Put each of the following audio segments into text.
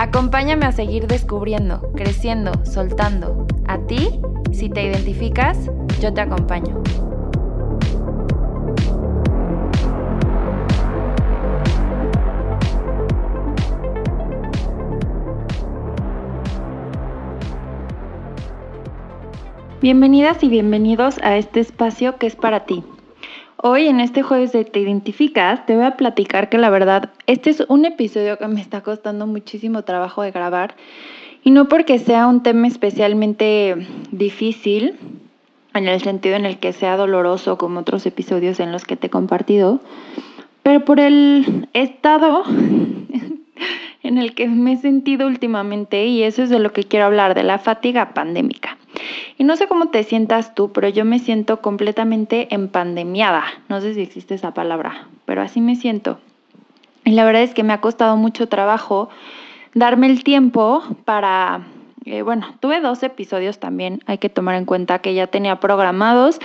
Acompáñame a seguir descubriendo, creciendo, soltando. A ti, si te identificas, yo te acompaño. Bienvenidas y bienvenidos a este espacio que es para ti. Hoy en este jueves de Te Identificas te voy a platicar que la verdad este es un episodio que me está costando muchísimo trabajo de grabar y no porque sea un tema especialmente difícil en el sentido en el que sea doloroso como otros episodios en los que te he compartido, pero por el estado en el que me he sentido últimamente y eso es de lo que quiero hablar, de la fatiga pandémica. Y no sé cómo te sientas tú, pero yo me siento completamente empandemiada. No sé si existe esa palabra, pero así me siento. Y la verdad es que me ha costado mucho trabajo darme el tiempo para, eh, bueno, tuve dos episodios también, hay que tomar en cuenta que ya tenía programados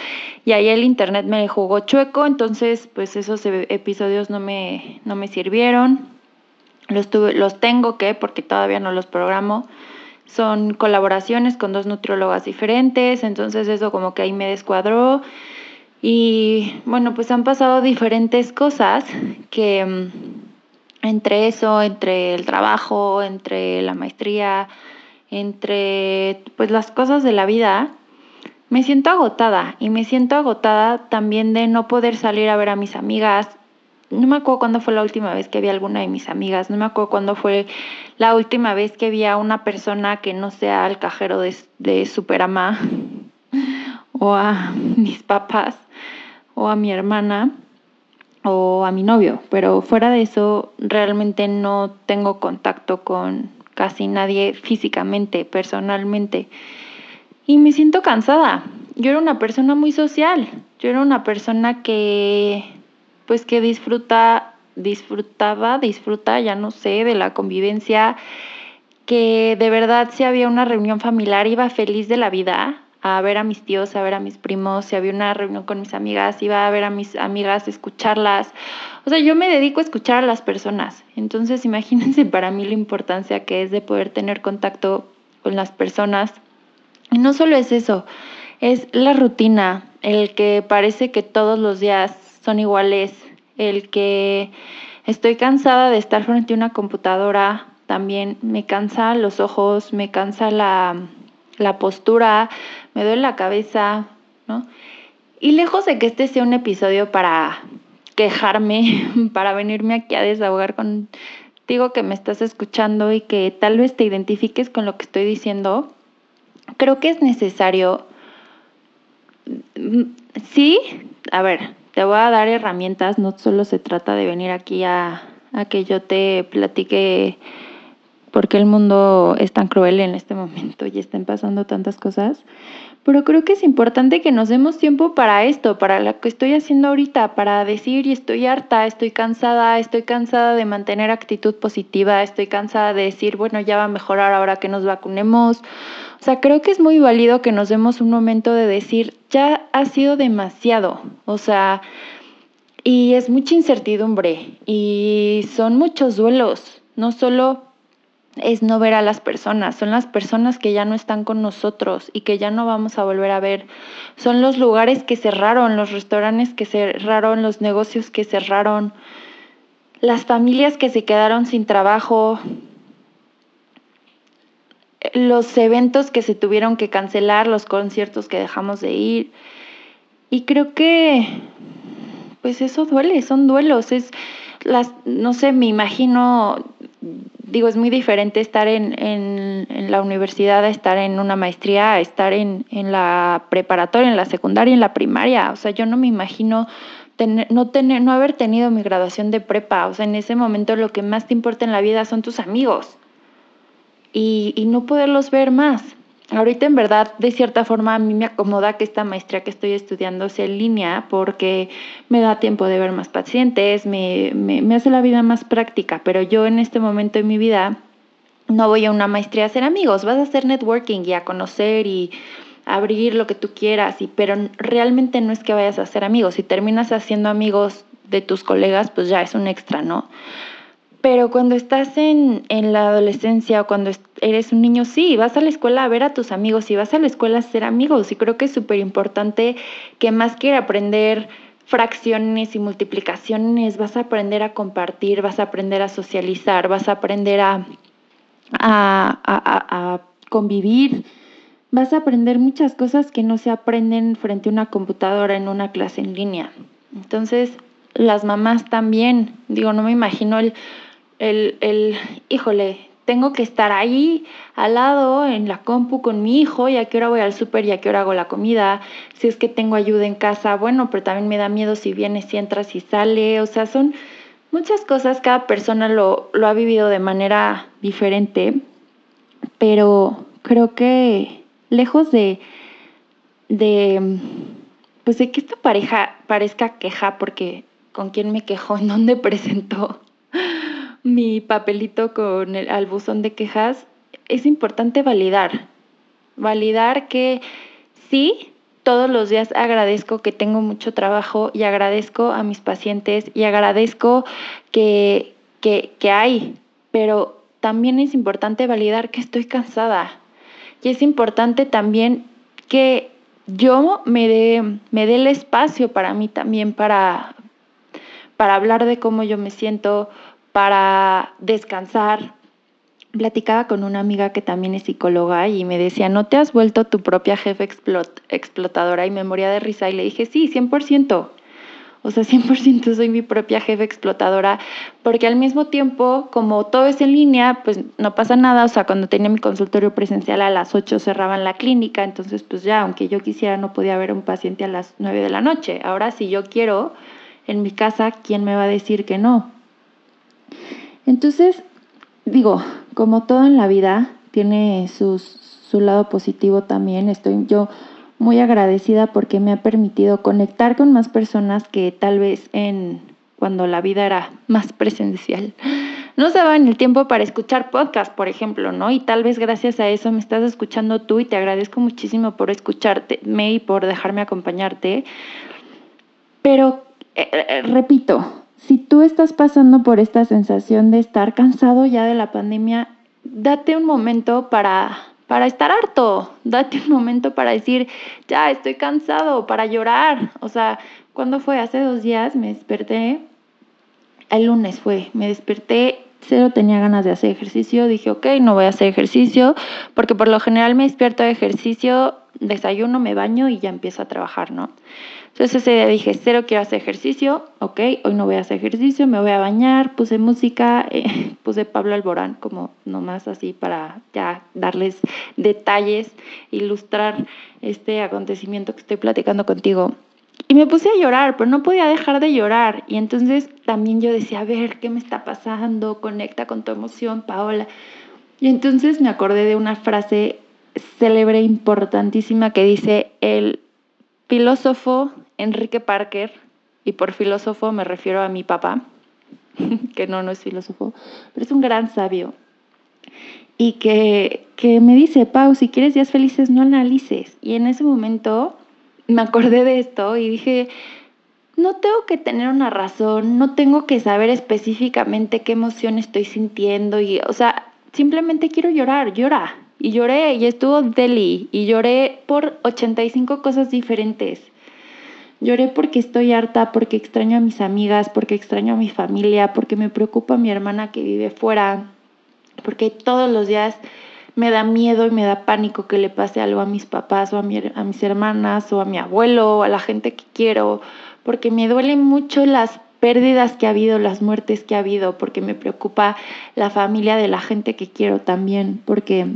y ahí el internet me jugó chueco, entonces pues esos e, episodios no me, no me sirvieron. Los, tuve, los tengo que, porque todavía no los programo son colaboraciones con dos nutriólogas diferentes, entonces eso como que ahí me descuadró. Y bueno, pues han pasado diferentes cosas que mm, entre eso, entre el trabajo, entre la maestría, entre pues las cosas de la vida, me siento agotada y me siento agotada también de no poder salir a ver a mis amigas, no me acuerdo cuándo fue la última vez que vi a alguna de mis amigas, no me acuerdo cuándo fue la última vez que vi a una persona que no sea el cajero de, de Superama o a mis papás o a mi hermana o a mi novio, pero fuera de eso realmente no tengo contacto con casi nadie físicamente, personalmente. Y me siento cansada. Yo era una persona muy social. Yo era una persona que pues que disfruta, disfrutaba, disfruta, ya no sé, de la convivencia, que de verdad si había una reunión familiar iba feliz de la vida a ver a mis tíos, a ver a mis primos, si había una reunión con mis amigas, iba a ver a mis amigas, escucharlas. O sea, yo me dedico a escuchar a las personas. Entonces, imagínense para mí la importancia que es de poder tener contacto con las personas. Y no solo es eso, es la rutina, el que parece que todos los días son iguales, el que estoy cansada de estar frente a una computadora, también me cansa los ojos, me cansa la, la postura, me duele la cabeza, ¿no? Y lejos de que este sea un episodio para quejarme, para venirme aquí a desahogar contigo que me estás escuchando y que tal vez te identifiques con lo que estoy diciendo, creo que es necesario, mm, sí, a ver, te voy a dar herramientas, no solo se trata de venir aquí a, que yo te platique por qué el mundo es tan cruel en este momento y estén pasando tantas cosas, pero creo que es importante que nos demos tiempo para esto, para lo que estoy haciendo ahorita, para decir, y estoy harta, estoy cansada, estoy cansada de mantener actitud positiva, estoy cansada de decir, bueno, ya va a mejorar ahora que nos vacunemos. O sea, creo que es muy válido que nos demos un momento de decir, ya ha sido demasiado. O sea, y es mucha incertidumbre y son muchos duelos, no solo es no ver a las personas, son las personas que ya no están con nosotros y que ya no vamos a volver a ver. Son los lugares que cerraron, los restaurantes que cerraron, los negocios que cerraron, las familias que se quedaron sin trabajo, los eventos que se tuvieron que cancelar, los conciertos que dejamos de ir. Y creo que, pues eso duele, son duelos, es las, no sé, me imagino, digo, es muy diferente estar en, en, la universidad estar en una maestría, estar en, en, la preparatoria, en la secundaria, en la primaria. O sea, yo no me imagino no, tener, no haber tenido mi graduación de prepa. O sea, en ese momento lo que más te importa en la vida son tus amigos y, y no poderlos ver más. Ahorita en verdad, de cierta forma, a mí me acomoda que esta maestría que estoy estudiando sea en línea porque me da tiempo de ver más pacientes, me, me, hace la vida más práctica, pero yo en este momento de mi vida no voy a una maestría a hacer amigos, vas a hacer networking y a conocer y abrir lo que tú quieras, y, pero realmente no es que vayas a hacer amigos. Si terminas haciendo amigos de tus colegas, pues ya es un extra, ¿no? Pero cuando estás en, en la adolescencia o cuando eres un niño, sí, vas a la escuela a ver a tus amigos y vas a la escuela a ser amigos. Y creo que es súper importante que más que aprender fracciones y multiplicaciones, vas a aprender a compartir, vas a aprender a socializar, vas a aprender a, a, a, a convivir vas a aprender muchas cosas que no se aprenden frente a una computadora en una clase en línea. Entonces, las mamás también, digo, no me imagino el, el, el híjole, tengo que estar ahí al lado en la compu con mi hijo y a qué hora voy al súper y a qué hora hago la comida, si es que tengo ayuda en casa, bueno, pero también me da miedo si viene, si entra, si sale, o sea, son muchas cosas, cada persona lo, lo ha vivido de manera diferente, pero creo que lejos de, de, pues de que esta pareja parezca queja, porque con quién me quejó, en dónde presentó mi papelito con el, al buzón de quejas, es importante validar. Validar que sí, todos los días agradezco que tengo mucho trabajo y agradezco a mis pacientes y agradezco que, que, que hay, pero también es importante validar que estoy cansada, y es importante también que yo me dé, me dé el espacio para mí también, para, para hablar de cómo yo me siento, para descansar. Platicaba con una amiga que también es psicóloga y me decía, ¿no te has vuelto tu propia jefe explotadora? Y me moría de risa y le dije, sí, 100%. O sea, 100% soy mi propia jefe explotadora, porque al mismo tiempo, como todo es en línea, pues no pasa nada. O sea, cuando tenía mi consultorio presencial a las 8 cerraban la clínica, entonces pues ya, aunque yo quisiera, no podía ver a un paciente a las 9 de la noche. Ahora, si yo quiero en mi casa, ¿quién me va a decir que no? Entonces, digo, como todo en la vida, tiene sus, su lado positivo también. Estoy yo muy agradecida porque me ha permitido conectar con más personas que tal vez en cuando la vida era más presencial. No se en el tiempo para escuchar podcast, por ejemplo, ¿no? Y tal vez gracias a eso me estás escuchando tú y te agradezco muchísimo por escucharte y por dejarme acompañarte. Pero, eh, eh, repito, si tú estás pasando por esta sensación de estar cansado ya de la pandemia, date un momento para para estar harto, date un momento para decir, ya estoy cansado, para llorar. O sea, cuando fue? Hace dos días me desperté, el lunes fue, me desperté, cero tenía ganas de hacer ejercicio, dije, ok, no voy a hacer ejercicio, porque por lo general me despierto de ejercicio, desayuno, me baño y ya empiezo a trabajar, ¿no? Entonces ese día dije, cero quiero hacer ejercicio, ok, hoy no voy a hacer ejercicio, me voy a bañar, puse música, eh, puse Pablo Alborán como nomás así para ya darles detalles, ilustrar este acontecimiento que estoy platicando contigo. Y me puse a llorar, pero no podía dejar de llorar. Y entonces también yo decía, a ver, ¿qué me está pasando? Conecta con tu emoción, Paola. Y entonces me acordé de una frase célebre, importantísima, que dice, el filósofo Enrique Parker, y por filósofo me refiero a mi papá, que no, no es filósofo, pero es un gran sabio, y que, que me dice, Pau, si quieres días felices, no analices. Y en ese momento me acordé de esto y dije, no tengo que tener una razón, no tengo que saber específicamente qué emoción estoy sintiendo, y, o sea, simplemente quiero llorar, llora. Y lloré y estuvo deli y lloré por 85 cosas diferentes. Lloré porque estoy harta, porque extraño a mis amigas, porque extraño a mi familia, porque me preocupa mi hermana que vive fuera, porque todos los días me da miedo y me da pánico que le pase algo a mis papás o a, a mis hermanas o a mi abuelo o a la gente que quiero, porque me duelen mucho las pérdidas que ha habido, las muertes que ha habido, porque me preocupa la familia de la gente que quiero también, porque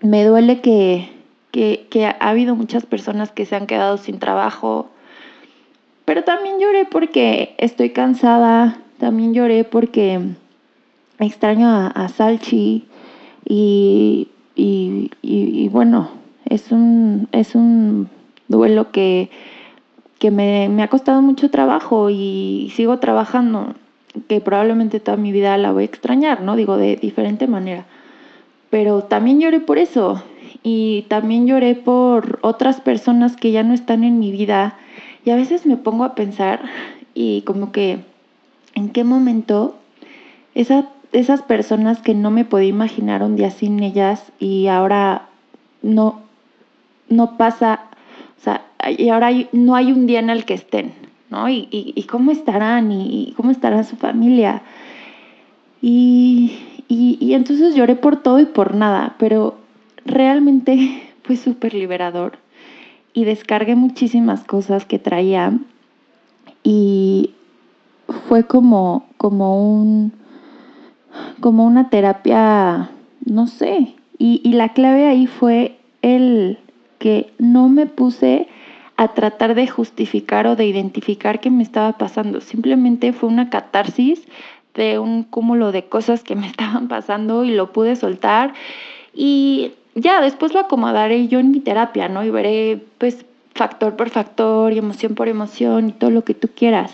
me duele que, que, que ha habido muchas personas que se han quedado sin trabajo, pero también lloré porque estoy cansada, también lloré porque extraño a, Salchi y, y, bueno, es un, es un duelo que, que me ha costado mucho trabajo y sigo trabajando, que probablemente toda mi vida la voy a extrañar, ¿no? Digo, de diferente manera. Pero también lloré por eso y también lloré por otras personas que ya no están en mi vida y a veces me pongo a pensar y como que en qué momento esa, esas personas que no me podía imaginar un día sin ellas y ahora no, no pasa, o sea, y ahora no hay un día en el que estén, ¿no? Y, y, cómo estarán y, cómo estará su familia. Y, y entonces lloré por todo y por nada, pero realmente fue súper liberador y descargué muchísimas cosas que traía y fue como, como un como una terapia, no sé, y, y la clave ahí fue el que no me puse a tratar de justificar o de identificar qué me estaba pasando. Simplemente fue una catarsis de un cúmulo de cosas que me estaban pasando y lo pude soltar. Y ya después lo acomodaré yo en mi terapia, ¿no? Y veré pues factor por factor y emoción por emoción y todo lo que tú quieras.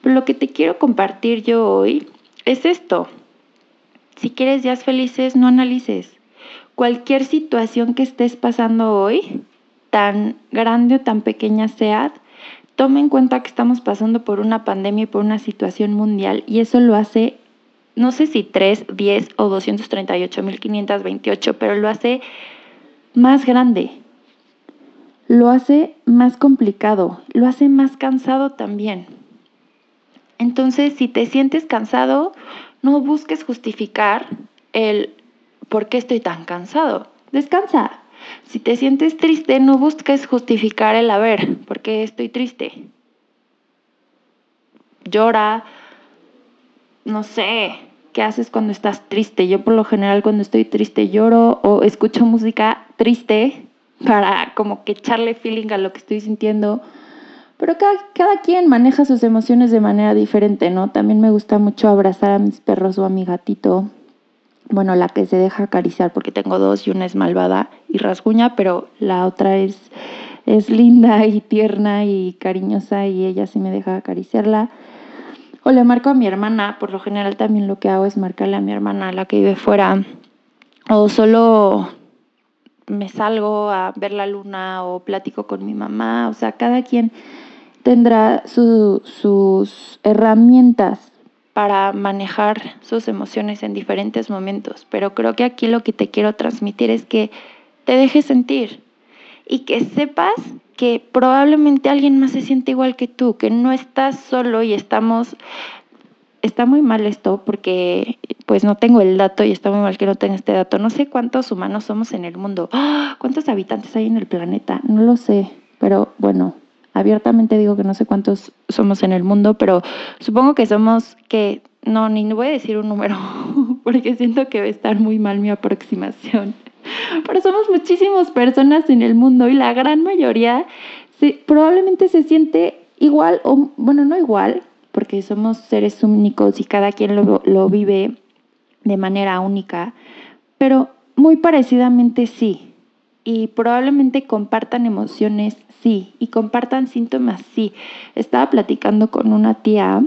Pero lo que te quiero compartir yo hoy es esto. Si quieres días felices, no analices. Cualquier situación que estés pasando hoy, tan grande o tan pequeña sea, toma en cuenta que estamos pasando por una pandemia y por una situación mundial y eso lo hace no sé si 3, 10 o 238.528, pero lo hace más grande, lo hace más complicado, lo hace más cansado también. Entonces, si te sientes cansado, no busques justificar el por qué estoy tan cansado. Descansa. Si te sientes triste, no busques justificar el a ver, por qué estoy triste. Llora, no sé, ¿qué haces cuando estás triste? Yo por lo general cuando estoy triste lloro o escucho música triste para como que echarle feeling a lo que estoy sintiendo. Pero cada, cada quien maneja sus emociones de manera diferente, ¿no? También me gusta mucho abrazar a mis perros o a mi gatito. Bueno, la que se deja acariciar porque tengo dos y una es malvada y rasguña, pero la otra es, es linda y tierna y cariñosa y ella sí me deja acariciarla. O le marco a mi hermana, por lo general también lo que hago es marcarle a mi hermana, la que vive fuera. O solo me salgo a ver la luna o platico con mi mamá. O sea, cada quien tendrá sus herramientas para manejar sus emociones en diferentes momentos. Pero creo que aquí lo que te quiero transmitir es que te dejes sentir y que sepas que probablemente alguien más se siente igual que tú, que no estás solo y estamos, está muy mal esto porque pues no tengo el dato y está muy mal que no tenga este dato. No sé cuántos humanos somos en el mundo, ¡Ah! cuántos habitantes hay en el planeta, no lo sé, pero bueno, abiertamente digo que no sé cuántos somos en el mundo, pero supongo que somos que, no, ni voy a decir un número, porque siento que va a estar muy mal mi aproximación. Pero somos muchísimas personas en el mundo y la gran mayoría probablemente se siente igual, o bueno, no igual, porque somos seres únicos y cada quien lo, lo vive de manera única, pero muy parecidamente sí. Y probablemente compartan emociones, sí, y compartan síntomas, sí. Estaba platicando con una tía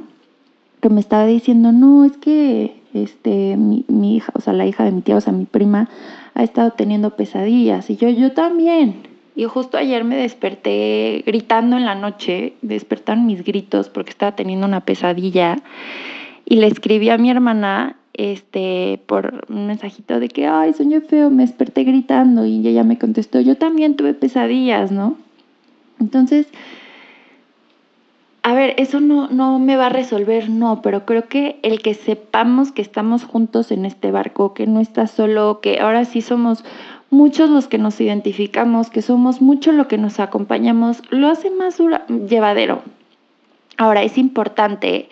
que me estaba diciendo, no, es que este, mi, mi, hija, o sea, la hija de mi tía, o sea, mi prima, ha estado teniendo pesadillas. Y yo, yo también. Y justo ayer me desperté gritando en la noche, despertaron mis gritos porque estaba teniendo una pesadilla. Y le escribí a mi hermana este, por un mensajito de que, ay, soñé feo, me desperté gritando. Y ella me contestó, yo también tuve pesadillas, ¿no? Entonces, a ver, eso no, no me va a resolver, no, pero creo que el que sepamos que estamos juntos en este barco, que no estás solo, que ahora sí somos muchos los que nos identificamos, que somos muchos los que nos acompañamos, lo hace más llevadero. Ahora, es importante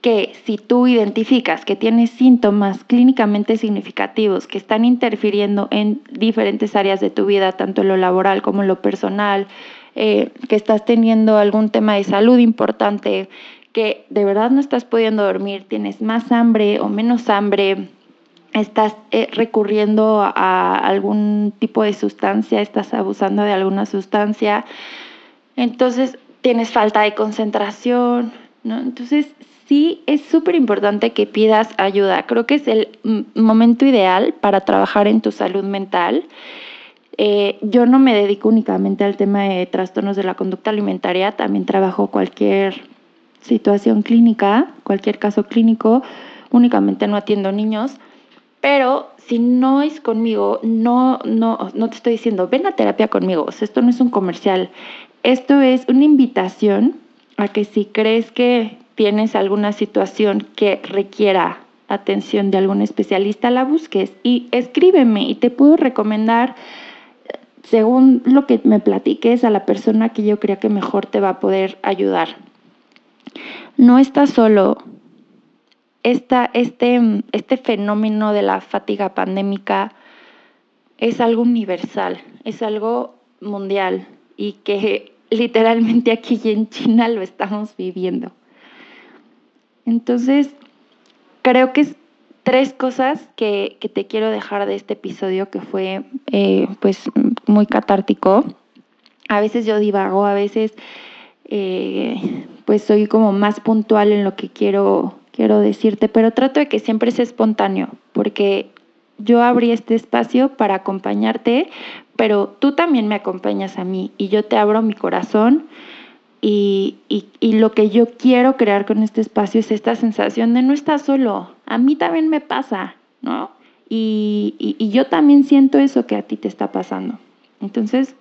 que si tú identificas que tienes síntomas clínicamente significativos que están interfiriendo en diferentes áreas de tu vida, tanto en lo laboral como en lo personal, eh, que estás teniendo algún tema de salud importante, que de verdad no estás pudiendo dormir, tienes más hambre o menos hambre, estás eh, recurriendo a algún tipo de sustancia, estás abusando de alguna sustancia, entonces tienes falta de concentración, ¿no? Entonces sí es súper importante que pidas ayuda. Creo que es el momento ideal para trabajar en tu salud mental. Eh, yo no me dedico únicamente al tema de trastornos de la conducta alimentaria, también trabajo cualquier situación clínica, cualquier caso clínico, únicamente no atiendo niños, pero si no es conmigo, no, no, no te estoy diciendo, ven a terapia conmigo, esto no es un comercial, esto es una invitación a que si crees que tienes alguna situación que requiera atención de algún especialista, la busques y escríbeme y te puedo recomendar según lo que me platiques a la persona que yo creo que mejor te va a poder ayudar. No estás solo. Este, este fenómeno de la fatiga pandémica es algo universal, es algo mundial y que literalmente aquí en China lo estamos viviendo. Entonces, creo que es tres cosas que, te quiero dejar de este episodio que fue eh, pues muy catártico. A veces yo divago, a veces eh, pues soy como más puntual en lo que quiero, quiero decirte, pero trato de que siempre sea espontáneo, porque yo abrí este espacio para acompañarte, pero tú también me acompañas a mí y yo te abro mi corazón y, lo que yo quiero crear con este espacio es esta sensación de no estar solo. A mí también me pasa, ¿no? Y, y, yo también siento eso que a ti te está pasando. Entonces,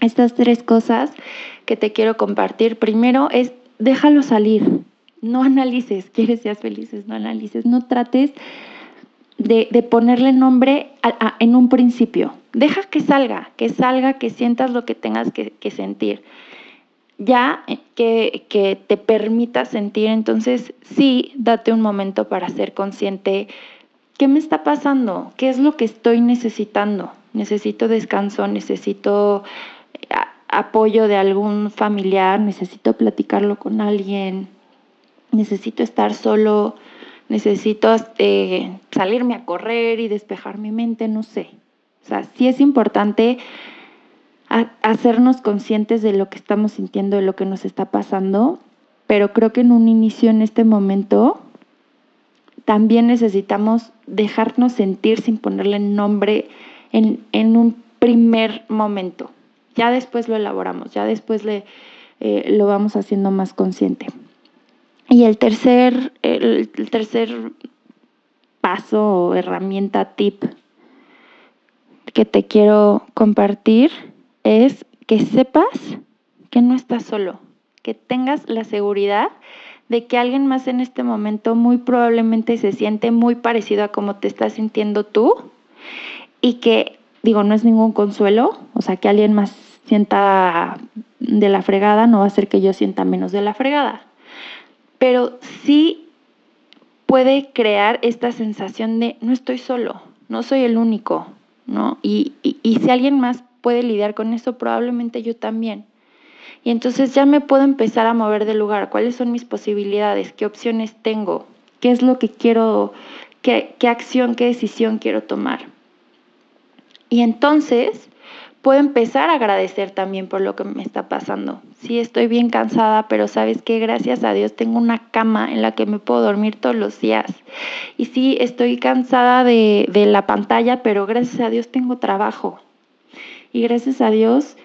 estas tres cosas que te quiero compartir. Primero es déjalo salir. No analices, quieres seas felices, no analices, no trates de, ponerle nombre en un principio. Deja que salga, que salga, que sientas lo que tengas que sentir ya que, que, te permita sentir, entonces sí, date un momento para ser consciente, ¿qué me está pasando? ¿Qué es lo que estoy necesitando? Necesito descanso, necesito eh, apoyo de algún familiar, necesito platicarlo con alguien, necesito estar solo, necesito eh, salirme a correr y despejar mi mente, no sé. O sea, sí es importante hacernos conscientes de lo que estamos sintiendo, de lo que nos está pasando, pero creo que en un inicio, en este momento, también necesitamos dejarnos sentir sin ponerle nombre en, en un primer momento. Ya después lo elaboramos, ya después le, eh, lo vamos haciendo más consciente. Y el tercer, el tercer paso o herramienta, tip que te quiero compartir es que sepas que no estás solo, que tengas la seguridad de que alguien más en este momento muy probablemente se siente muy parecido a como te estás sintiendo tú y que, digo, no es ningún consuelo, o sea, que alguien más sienta de la fregada no va a hacer que yo sienta menos de la fregada, pero sí puede crear esta sensación de no estoy solo, no soy el único, ¿no? Y, y si alguien más puede lidiar con eso, probablemente yo también. Y entonces ya me puedo empezar a mover del lugar, cuáles son mis posibilidades, qué opciones tengo, qué es lo que quiero, qué, qué acción, qué decisión quiero tomar. Y entonces puedo empezar a agradecer también por lo que me está pasando. Sí, estoy bien cansada, pero sabes que gracias a Dios tengo una cama en la que me puedo dormir todos los días. Y sí, estoy cansada de, de la pantalla, pero gracias a Dios tengo trabajo y gracias a Dios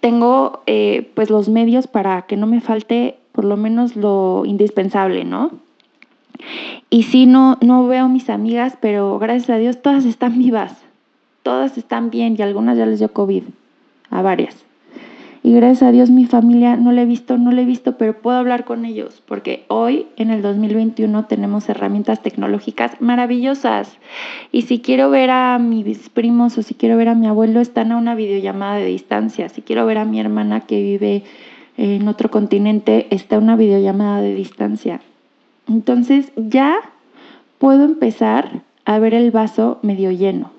tengo eh, pues los medios para que no me falte por lo menos lo indispensable, ¿no? Y sí, no, no veo mis amigas, pero gracias a Dios todas están vivas, todas están bien y algunas ya les dio COVID, a varias. Y gracias a Dios mi familia no la he visto, no la he visto, pero puedo hablar con ellos, porque hoy en el 2021 tenemos herramientas tecnológicas maravillosas. Y si quiero ver a mis primos o si quiero ver a mi abuelo, están a una videollamada de distancia. Si quiero ver a mi hermana que vive en otro continente, está a una videollamada de distancia. Entonces ya puedo empezar a ver el vaso medio lleno,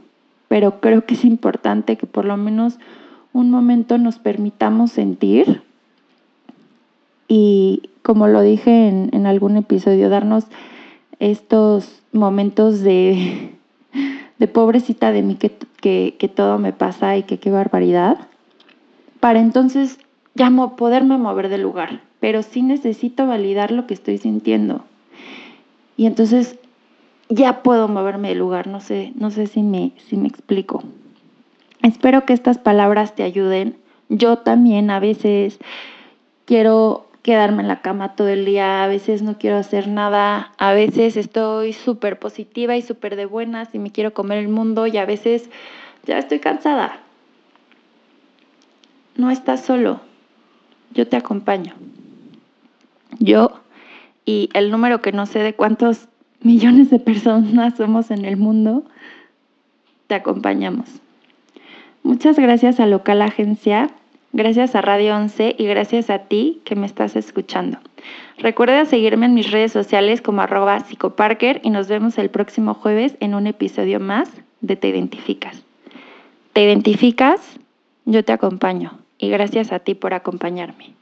pero creo que es importante que por lo menos un momento nos permitamos sentir y, como lo dije en, algún episodio, darnos estos momentos de, de pobrecita de mí que, que, todo me pasa y que qué barbaridad, para entonces ya poderme mover del lugar, pero sí necesito validar lo que estoy sintiendo. Y entonces ya puedo moverme del lugar, no sé, no sé si me, si me explico. Espero que estas palabras te ayuden. Yo también a veces quiero quedarme en la cama todo el día, a veces no quiero hacer nada, a veces estoy súper positiva y súper de buenas y me quiero comer el mundo y a veces ya estoy cansada. No estás solo, yo te acompaño. Yo y el número que no sé de cuántos millones de personas somos en el mundo, te acompañamos. Muchas gracias a Local Agencia, gracias a Radio 11 y gracias a ti que me estás escuchando. Recuerda seguirme en mis redes sociales como arroba psicoparker y nos vemos el próximo jueves en un episodio más de Te Identificas. ¿Te identificas? Yo te acompaño y gracias a ti por acompañarme.